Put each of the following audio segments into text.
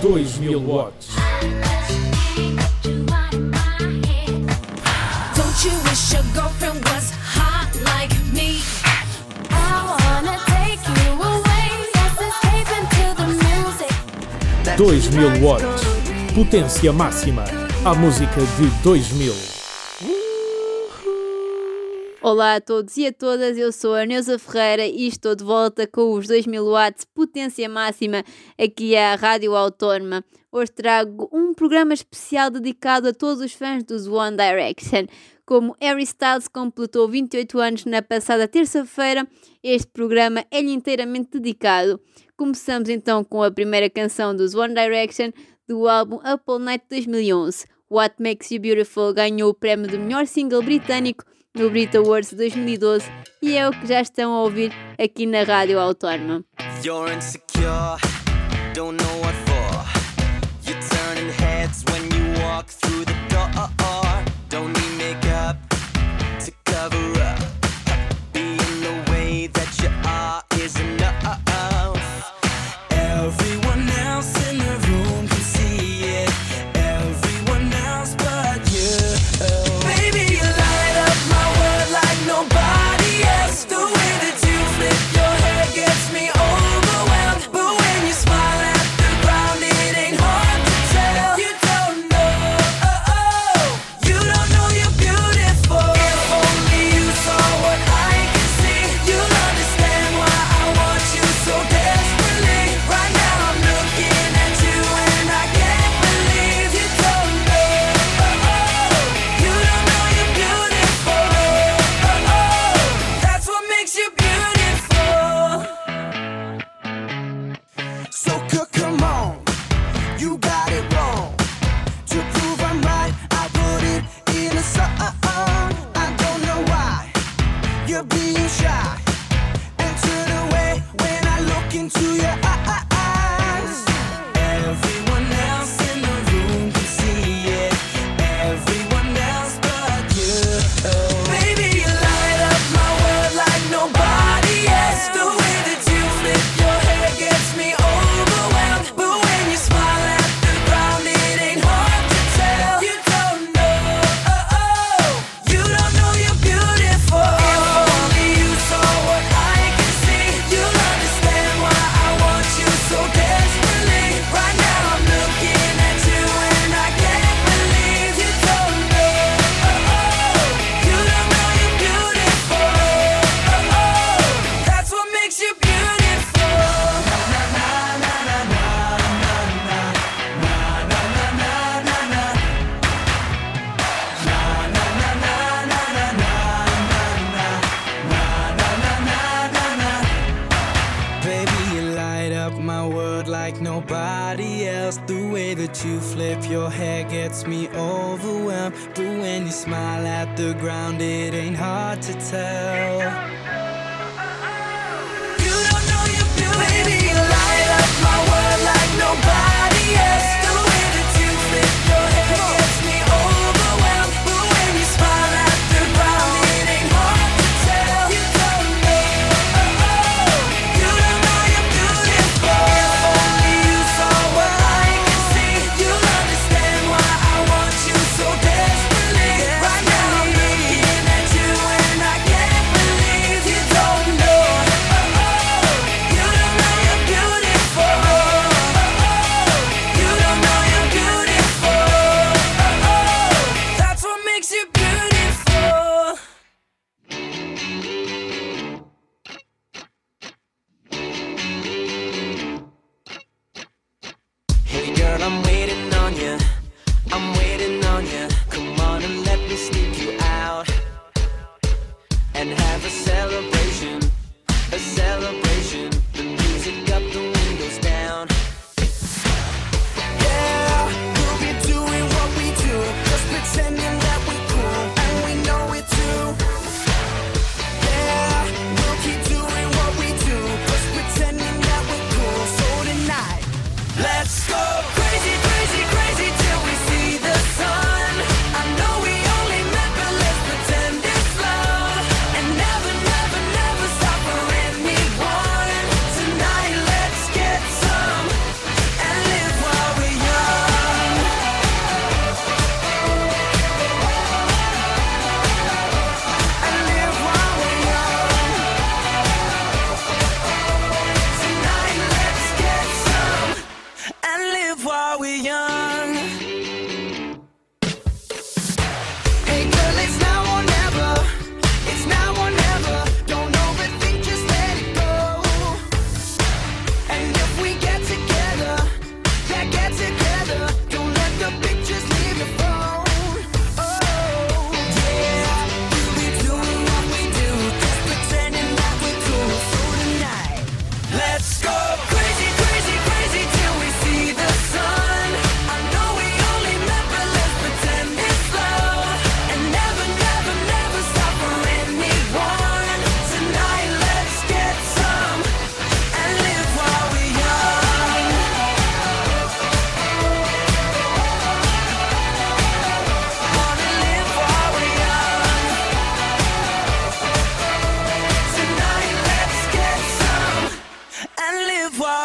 2000 watts. Don't you wish your girlfriend was hot like me? I wanna take you away. Let's the music. 2000 watts. Potência máxima. A música de 2000. Olá a todos e a todas, eu sou a Neuza Ferreira e estou de volta com os 2000 watts potência máxima aqui à Rádio Autónoma. Hoje trago um programa especial dedicado a todos os fãs dos One Direction. Como Harry Styles completou 28 anos na passada terça-feira, este programa é-lhe inteiramente dedicado. Começamos então com a primeira canção dos One Direction do álbum Apple Night 2011. What Makes You Beautiful ganhou o prémio de melhor single britânico no Brit Awards 2012 e é o que já estão a ouvir aqui na Rádio Autónoma. You're insecure, don't know a celebration.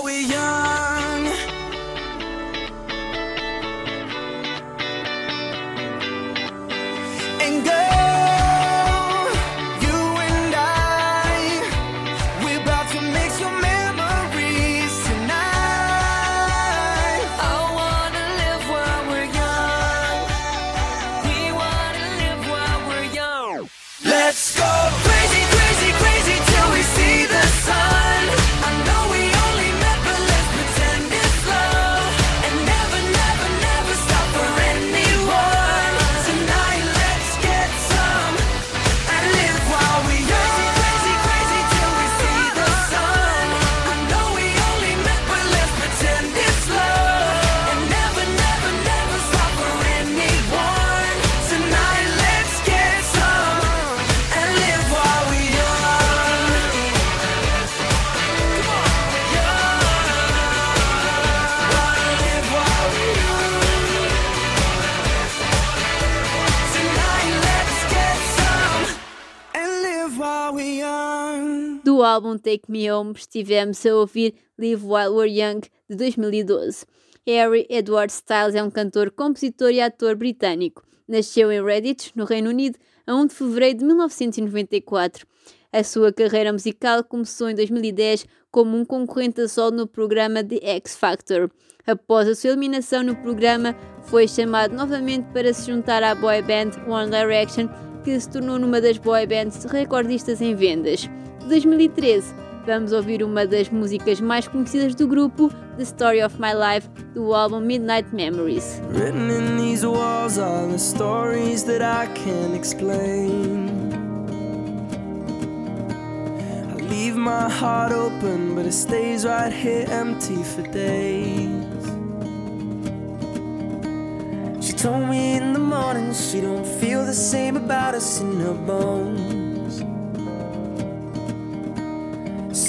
While we're young. Álbum Take Me Home estivemos a ouvir Live While We're Young de 2012. Harry Edward Styles é um cantor, compositor e ator britânico. Nasceu em Redditch, no Reino Unido, a 1 de fevereiro de 1994. A sua carreira musical começou em 2010 como um concorrente a solo no programa The X Factor. Após a sua eliminação no programa, foi chamado novamente para se juntar à boy band One Direction, que se tornou numa das boy bands recordistas em vendas. De 2013, vamos ouvir uma das músicas mais conhecidas do grupo, The Story of My Life, do álbum Midnight Memories. Written in these walls are the stories that I can't explain. I leave my heart open, but it stays right here empty for days. She told me in the morning she don't feel the same about us in her bones.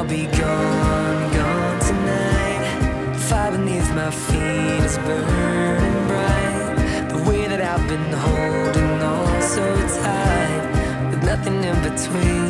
I'll be gone, gone tonight. Fire beneath my feet is burning bright. The way that I've been holding on so tight, with nothing in between.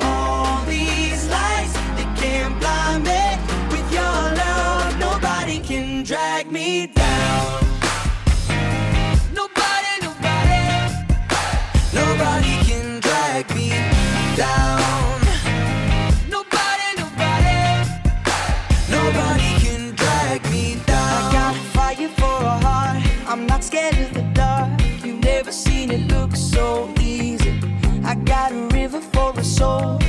Got a river for a soul,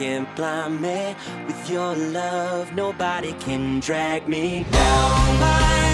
can't blind me. With your love, nobody can drag me down. My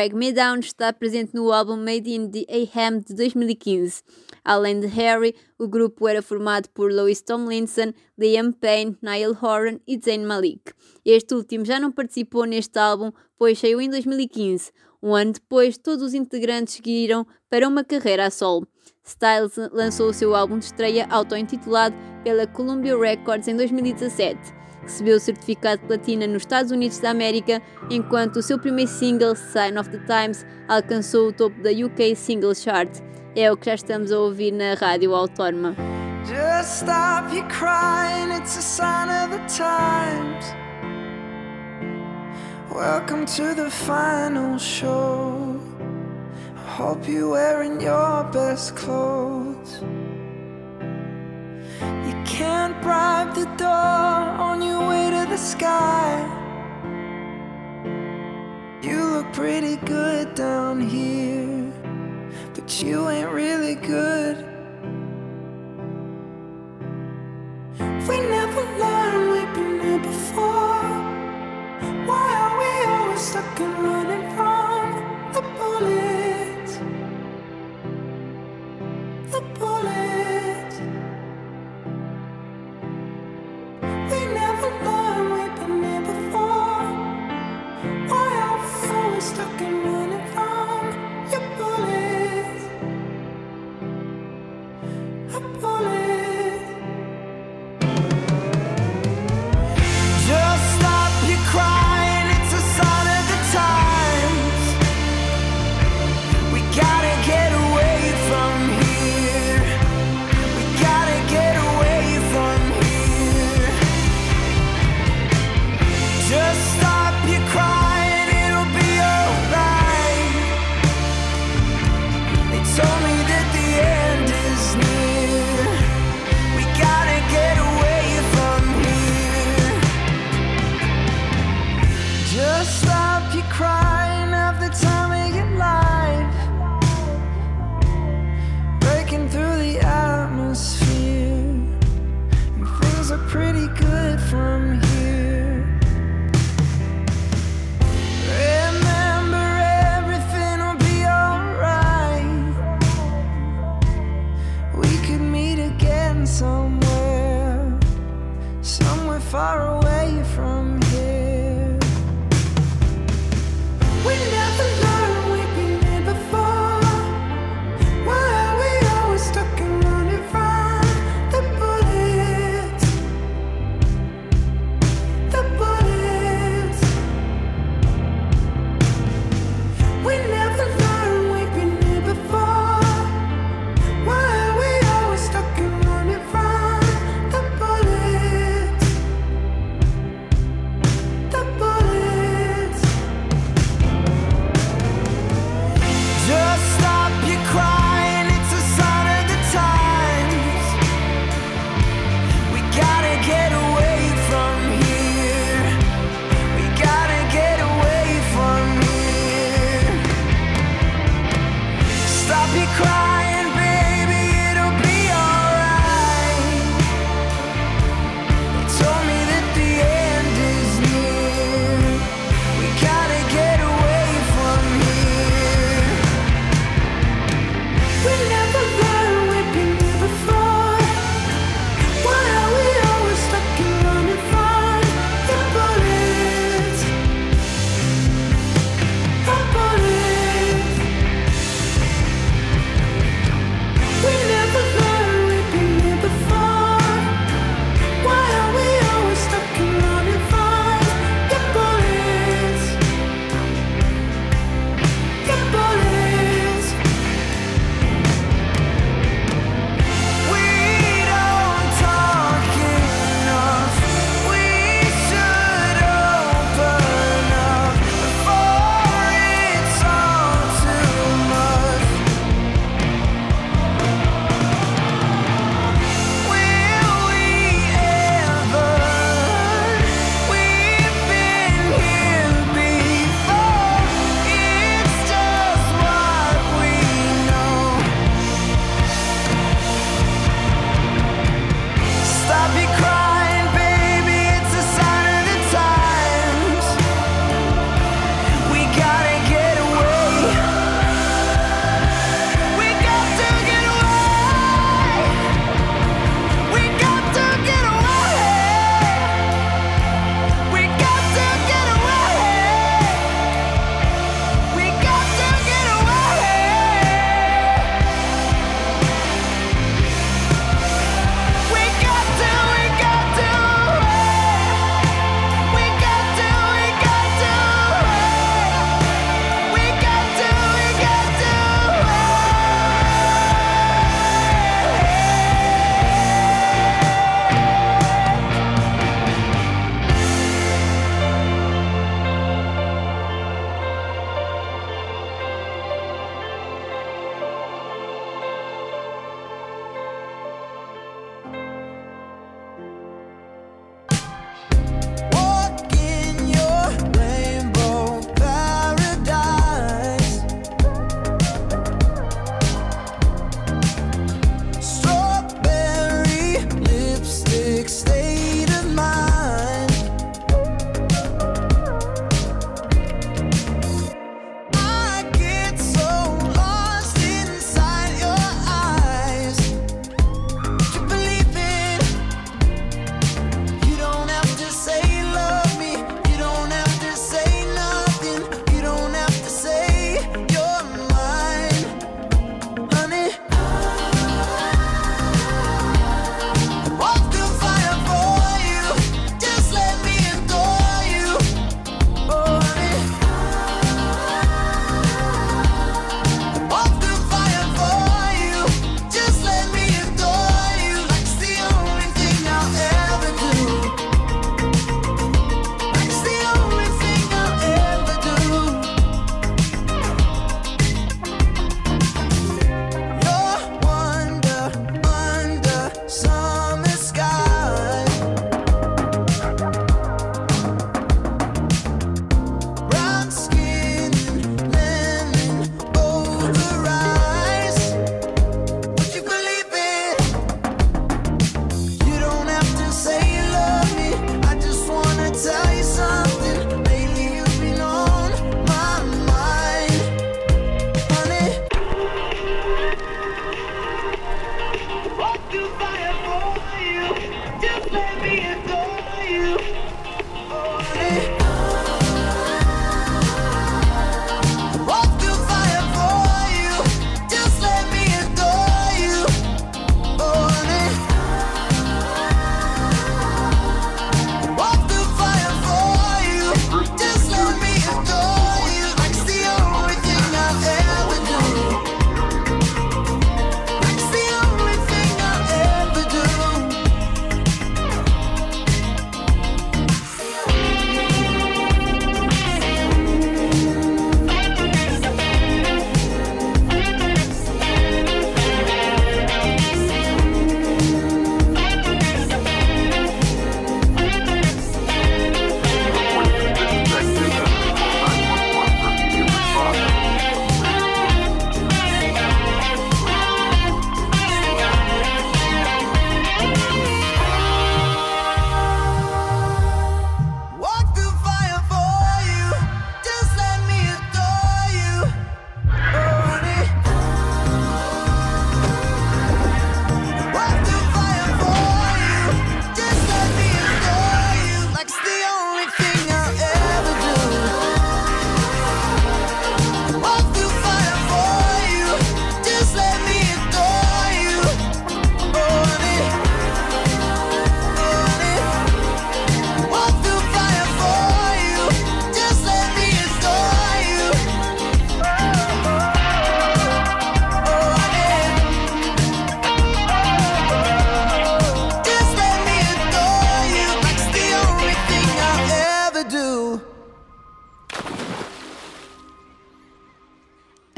Drag Me Down está presente no álbum Made in the AM de 2015. Além de Harry, o grupo era formado por Louis Tomlinson, Liam Payne, Niall Horan e Zayn Malik. Este último já não participou neste álbum, pois saiu em 2015. Um ano depois, todos os integrantes seguiram para uma carreira a solo. Styles lançou o seu álbum de estreia auto-intitulado pela Columbia Records em 2017 recebeu o certificado de platina nos Estados Unidos da América, enquanto o seu primeiro single, Sign of the Times, alcançou o topo da UK Single Chart. É o que já estamos a ouvir na Rádio Autónoma. Just stop crying, it's a sign of the times. Welcome to the final show. I hope you're wearing your best clothes. Can't bribe the door on your way to the sky. You look pretty good down here, but you ain't really good.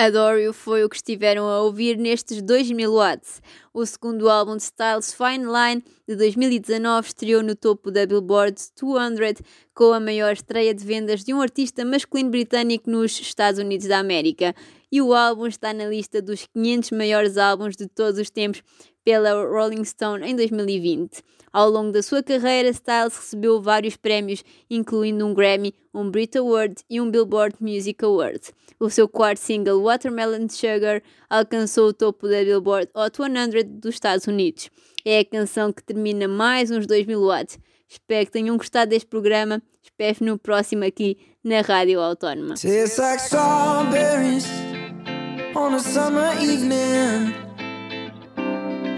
Adore You foi o que estiveram a ouvir nestes 2000 watts. O segundo álbum de Styles, Fine Line, de 2019, estreou no topo da Billboard 200 com a maior estreia de vendas de um artista masculino britânico nos Estados Unidos da América. E o álbum está na lista dos 500 maiores álbuns de todos os tempos pela Rolling Stone em 2020. Ao longo da sua carreira, Styles recebeu vários prémios, incluindo um Grammy, um Brit Award e um Billboard Music Award. O seu quarto single, Watermelon Sugar, alcançou o topo da Billboard Hot 100 dos Estados Unidos. É a canção que termina mais uns 2000 watts. Espero que tenham gostado deste programa. Espero no próximo aqui na Rádio Autónoma.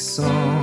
Song.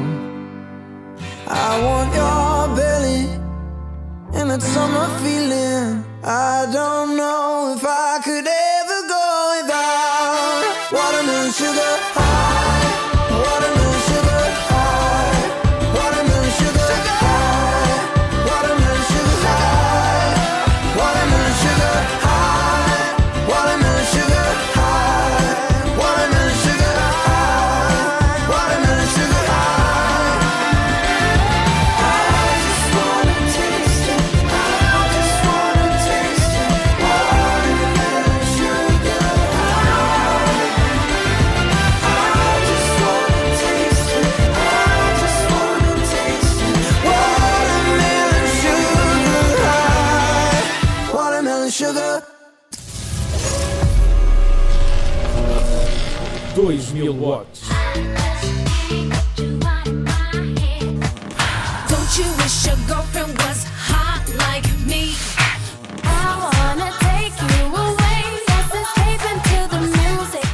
Into the music.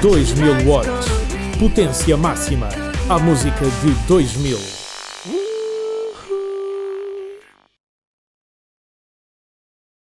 2000 watts. Potência máxima. A música de 2000.